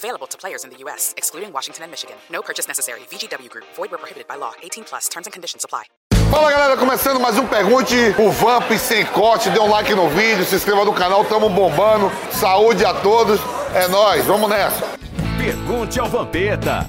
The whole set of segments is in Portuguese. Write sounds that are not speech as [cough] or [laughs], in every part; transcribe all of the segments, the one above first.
Available to players in the U.S., excluding Washington and Michigan. No purchase necessary. VGW Group. Void where prohibited by law. 18 plus. Terms and conditions apply. Fala galera, começando mais um Pergunte, o Vamp sem corte, dê um like no vídeo, se inscreva no canal, tamo bombando, saúde a todos, é nóis, vamos nessa. Pergunte ao Vampeta.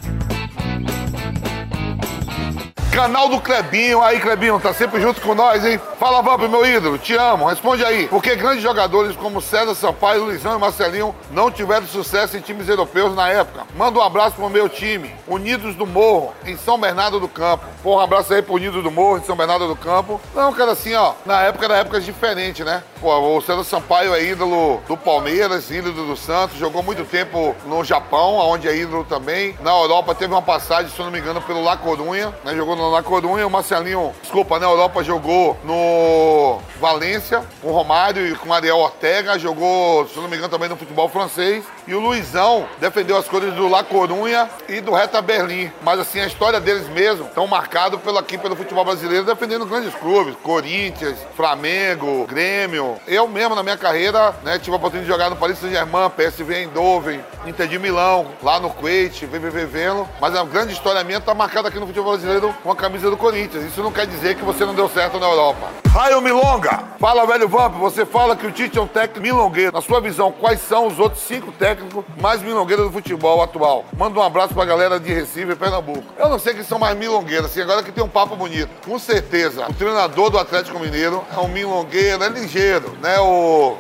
Canal do Clebinho, aí Clebinho, tá sempre junto com nós, hein? Fala Vamp, meu ídolo, te amo, responde aí. Por que grandes jogadores como César Sampaio, Luizão e Marcelinho não tiveram sucesso em times europeus na época? Manda um abraço pro meu time, Unidos do Morro, em São Bernardo do Campo. Porra, um abraço aí pro Unidos do Morro, em São Bernardo do Campo. Não, cara, assim, ó, na época era épocas diferentes, né? Pô, o César Sampaio é ídolo do Palmeiras, ídolo do Santos, jogou muito tempo no Japão, onde é ídolo também. Na Europa teve uma passagem, se eu não me engano, pelo La Corunha, né? Jogou no La Corunha, o Marcelinho, desculpa, na Europa jogou no Valência, com Romário e com Ariel Ortega, jogou, se não me engano, também no futebol francês. E o Luizão defendeu as cores do La Corunha e do Reta Berlim. Mas assim, a história deles mesmo estão marcados pelo, aqui pelo futebol brasileiro, defendendo grandes clubes, Corinthians, Flamengo, Grêmio. Eu mesmo, na minha carreira, né, tive a oportunidade de jogar no Paris Saint-Germain, PSV Eindhoven, Inter de Milão, lá no Kuwait, VVV Velo. Mas a grande história minha está marcada aqui no futebol brasileiro com a camisa do Corinthians. Isso não quer dizer que você não deu certo na Europa. Raio Milonga! Fala, velho Vamp, você fala que o Tite é um técnico milongueiro. Na sua visão, quais são os outros cinco técnicos mais milongueiros do futebol atual? Manda um abraço pra galera de Recife e Pernambuco. Eu não sei que são mais milongueiros, assim, agora que tem um papo bonito. Com certeza, o treinador do Atlético Mineiro é um milongueiro, é ligeiro, né? O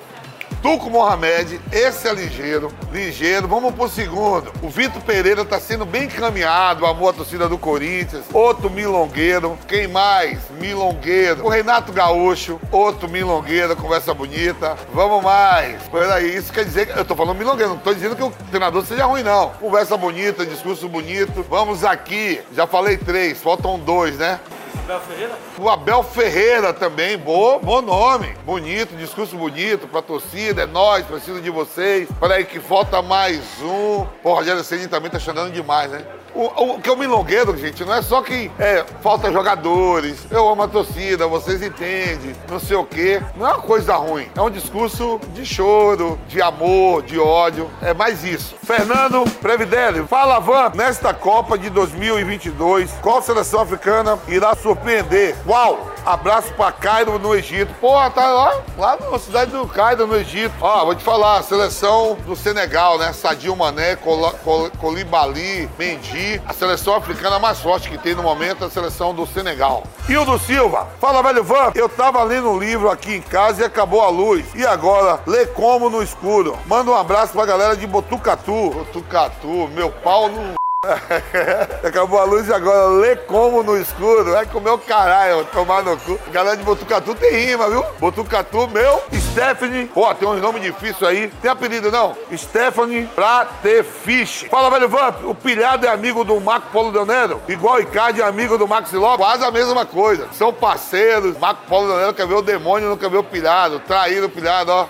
Tuco Mohamed, esse é ligeiro, ligeiro. Vamos pro segundo. O Vitor Pereira tá sendo bem encaminhado, amor à torcida do Corinthians. Outro milongueiro. Quem mais? Milongueiro. O Renato Gaúcho, outro milongueiro, conversa bonita. Vamos mais. Peraí, isso quer dizer que eu tô falando milongueiro, não tô dizendo que o treinador seja ruim, não. Conversa bonita, discurso bonito. Vamos aqui. Já falei três, faltam dois, né? Abel Ferreira? O Abel Ferreira também, bom, bom nome. Bonito, discurso bonito pra torcida, é nós, preciso de vocês. Peraí que falta mais um. Pô, Rogério Ceni também tá chamando demais, né? O, o que é o milongueiro, gente, não é só que é, falta jogadores, eu amo a torcida, vocês entendem, não sei o quê. Não é uma coisa ruim. É um discurso de choro, de amor, de ódio. É mais isso. Fernando Previdelli, fala, Van, nesta Copa de 2022, qual seleção africana irá surpreender? Uau! Abraço pra Cairo no Egito. Porra, tá lá, lá na cidade do Cairo no Egito. Ó, vou te falar, a seleção do Senegal, né? Sadio Mané, Col Col Colibali, Mendy. A seleção africana mais forte que tem no momento é a seleção do Senegal. Hildo Silva, fala velho Van, eu tava lendo um livro aqui em casa e acabou a luz. E agora, lê como no escuro. Manda um abraço pra galera de Botucatu. Botucatu, meu pau no [laughs] Acabou a luz e agora lê como no escuro. Vai comer o caralho, tomar no cu. Galera de Botucatu tem rima, viu? Botucatu, meu. Stephanie. Pô, tem um nome difícil aí. Tem apelido não? Stephanie Pratefish. Fala, velho Vamp. O pilhado é amigo do Marco Polo Leonero? Igual o Icardi é amigo do Maxi Lopes? Quase a mesma coisa. São parceiros. Marco Polo Leonero quer ver o demônio, não quer ver o pilhado. Traído o pilhado, ó.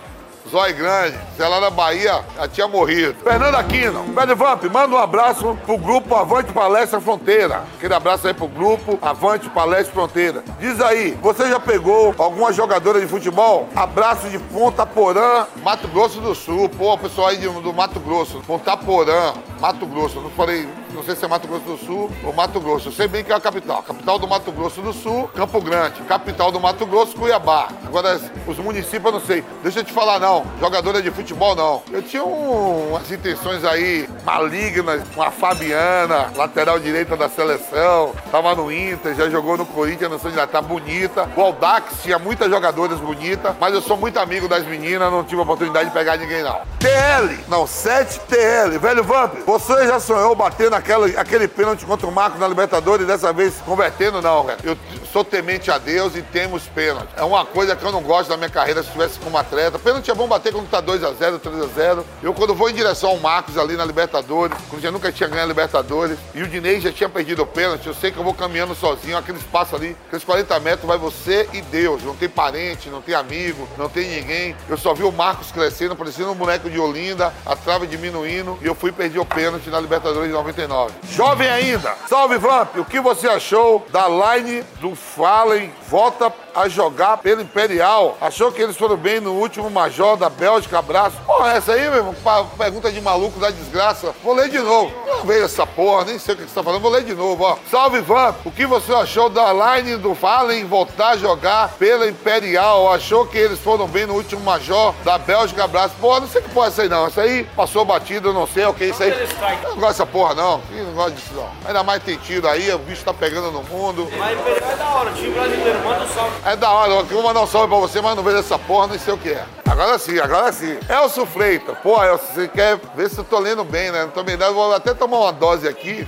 Zói Grande, se lá na Bahia, já tinha morrido. Fernando Aquino, Velho Vamp, manda um abraço pro grupo Avante Palestra Fronteira. Aquele abraço aí pro grupo Avante Palestra Fronteira. Diz aí, você já pegou alguma jogadora de futebol? Abraço de Ponta Porã, Mato Grosso do Sul. Pô, pessoal aí do Mato Grosso, Ponta Porã, Mato Grosso. Eu não falei não sei se é Mato Grosso do Sul ou Mato Grosso. Eu sei bem que é a capital. Capital do Mato Grosso do Sul, Campo Grande. Capital do Mato Grosso, Cuiabá. Agora, os municípios eu não sei. Deixa eu te falar, não. Jogadora de futebol, não. Eu tinha um, umas intenções aí malignas com a Fabiana, lateral direita da seleção. Tava no Inter, já jogou no Corinthians, não sei já tá bonita. O Aldax tinha muitas jogadoras bonitas, mas eu sou muito amigo das meninas, não tive oportunidade de pegar ninguém, não. TL, não, 7TL. Velho Vamp, você já sonhou bater na naquele aquele pênalti contra o Marcos na Libertadores, dessa vez convertendo, não, velho. Eu sou temente a Deus e temos pênalti. É uma coisa que eu não gosto da minha carreira se estivesse como atleta. Pênalti é bom bater quando tá 2x0, 3x0. Eu, quando vou em direção ao Marcos ali na Libertadores, quando já nunca tinha ganho a Libertadores, e o Dinei já tinha perdido o pênalti, eu sei que eu vou caminhando sozinho, aquele espaço ali, aqueles 40 metros, vai você e Deus. Não tem parente, não tem amigo, não tem ninguém. Eu só vi o Marcos crescendo, parecendo um boneco de Olinda, a trave diminuindo, e eu fui perder o pênalti na Libertadores de 99. Jovem ainda, salve Vamp, o que você achou da line do Fallen? Volta a jogar pelo Imperial. Achou que eles foram bem no último Major da Bélgica, abraço. Porra, essa aí, meu irmão, pergunta de maluco da desgraça. Vou ler de novo. Não veio essa porra, nem sei o que você tá falando, vou ler de novo, ó. Salve, Vamp, o que você achou da line do Fallen voltar a jogar pela Imperial? Achou que eles foram bem no último Major da Bélgica, abraço. Porra, não sei que porra é essa aí, não. Essa aí passou batida, eu não sei o que é isso aí. Eu não gosto dessa porra, não. Eu não gosto disso, não. Ainda mais tem tiro aí, o bicho tá pegando no mundo. Mas Imperial é da hora, o time brasileiro, manda um salve. É da hora, eu vou mandar um salve pra você, mas não vejo essa porra, nem sei o que é. Agora sim, agora sim. Elcio Freitas, pô, Elcio, você quer ver se eu tô lendo bem, né? Não tô bem vou até tomar uma dose aqui.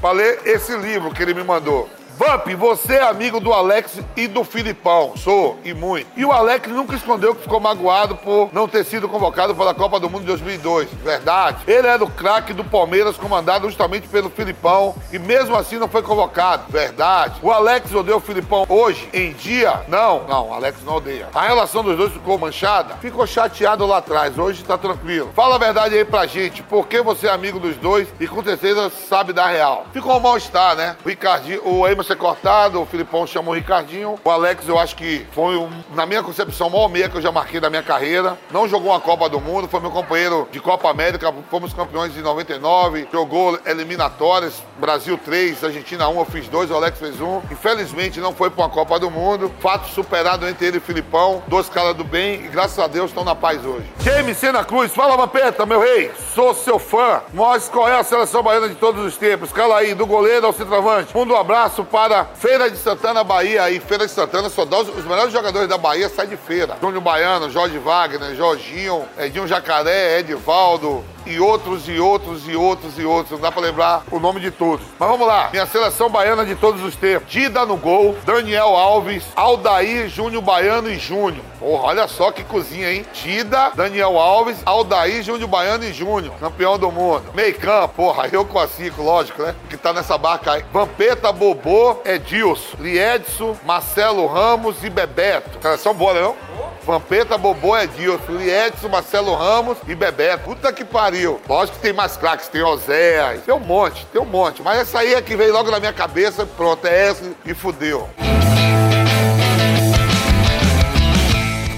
Pra ler esse livro que ele me mandou. Vamp, você é amigo do Alex e do Filipão. Sou, e muito. E o Alex nunca escondeu que ficou magoado por não ter sido convocado para a Copa do Mundo de 2002. Verdade. Ele era o craque do Palmeiras, comandado justamente pelo Filipão, e mesmo assim não foi convocado. Verdade. O Alex odeia o Filipão hoje, em dia? Não, não, o Alex não odeia. A relação dos dois ficou manchada? Ficou chateado lá atrás, hoje tá tranquilo. Fala a verdade aí pra gente, por que você é amigo dos dois e com certeza sabe da real? Ficou um mal-estar, né? O Ricardinho, o Emerson é cortado, o Filipão chamou o Ricardinho. O Alex, eu acho que foi, um, na minha concepção, o maior meia que eu já marquei da minha carreira. Não jogou uma Copa do Mundo, foi meu companheiro de Copa América, fomos campeões de 99, jogou eliminatórias, Brasil 3, Argentina 1, eu fiz dois, o Alex fez um. Infelizmente não foi para uma Copa do Mundo. Fato superado entre ele e o Filipão, dois caras do bem e graças a Deus estão na paz hoje. James Sena Cruz, fala Vampeta, meu rei, sou seu fã. Mas qual é a seleção baiana de todos os tempos? Cala aí, do goleiro ao centroavante. Manda um abraço para Feira de Santana, Bahia. Aí, Feira de Santana, só dá os, os melhores jogadores da Bahia saem de feira. Júnior Baiano, Jorge Wagner, Jorginho, Edinho Jacaré, Edivaldo, e outros, e outros, e outros, e outros. Não dá pra lembrar o nome de todos. Mas vamos lá. Minha seleção baiana de todos os tempos. Dida no gol, Daniel Alves, Aldair, Júnior Baiano e Júnior. Porra, olha só que cozinha, hein? Dida, Daniel Alves, Aldair, Júnior Baiano e Júnior. Campeão do mundo. Meio campo, porra, eu com a cinco, lógico, né? Que tá nessa barca aí. Vampeta, Bobô, Edilson, Liedson, Marcelo Ramos e Bebeto. Seleção boa, né, não? Vampeta, Bobô, Edilson, Edson, Marcelo Ramos e Bebeto. Puta que pariu. Lógico que tem mais craques, tem Oséias, tem um monte, tem um monte. Mas essa aí é que veio logo na minha cabeça, pronto, é essa e fudeu.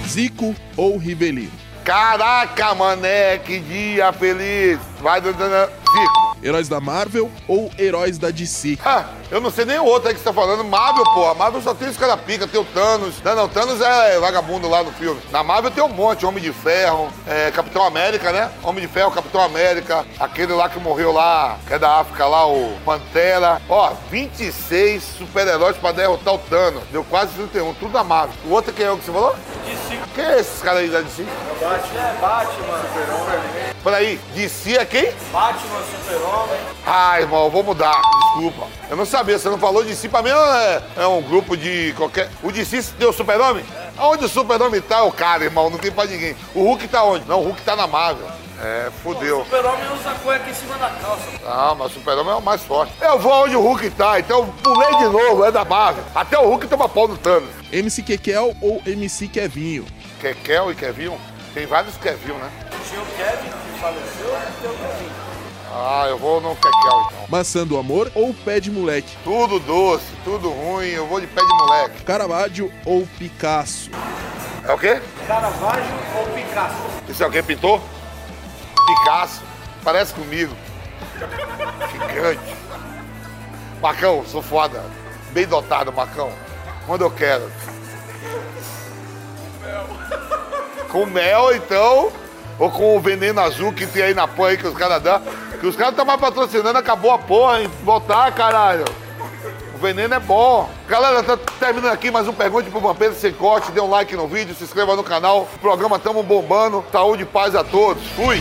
Zico ou Rivelino? Caraca, mané, que dia feliz. Vai. Zico. Heróis da Marvel ou heróis da DC? Ah, eu não sei nem o outro aí que você tá falando. Marvel, porra. Marvel só tem os caras pica, tem o Thanos. Não, não, Thanos é vagabundo lá no filme. Na Marvel tem um monte. Homem de Ferro, é, Capitão América, né? Homem de Ferro, Capitão América. Aquele lá que morreu lá, que é da África lá, o Pantera. Ó, 26 super-heróis pra derrotar o Thanos. Deu quase 31, tudo da Marvel. O outro quem é o que você falou? DC. Quem é esses caras aí da DC? Batman é Batman, Super-Homem. Peraí, DC é quem? Batman, Super-Homem. Ah, irmão, eu vou mudar. Desculpa. Eu não sabia, você não falou si. Pra mim é, é um grupo de qualquer. O si deu super-homem? Aonde o super-homem tá, o cara, irmão? Não tem pra ninguém. O Hulk tá onde? Não, o Hulk tá na Marvel. É, fudeu. Super-Homem usa cueca em cima da calça. Ah, mas o super-homem é o mais forte. Eu vou onde o Hulk tá, então eu pulei de novo, é da Marvel. Até o Hulk toma pau no Thanos. MC Kekel ou MC Kevinho? Kekel e Kevin? Tem vários Kevin, né? Tinha o Kevin, que faleceu, e tem o Kevin. Ah, eu vou no Kekel então. Maçã do amor ou pé de moleque? Tudo doce, tudo ruim, eu vou de pé de moleque. Caravaggio ou Picasso? É o quê? Caravaggio ou Picasso? Isso é alguém pintou? Picasso. Parece comigo. Gigante. Macão, sou foda. Bem dotado, Macão. Quando eu quero. Com mel, então. Ou com o veneno azul que tem aí na aí que os caras dão. Que os caras estão mais patrocinando, acabou a porra, hein? Voltar, caralho. O veneno é bom. Galera, tá terminando aqui mais um Pergunte pro Vampiro Sem Corte. Dê um like no vídeo, se inscreva no canal. O programa tamo bombando. Saúde e paz a todos. Fui!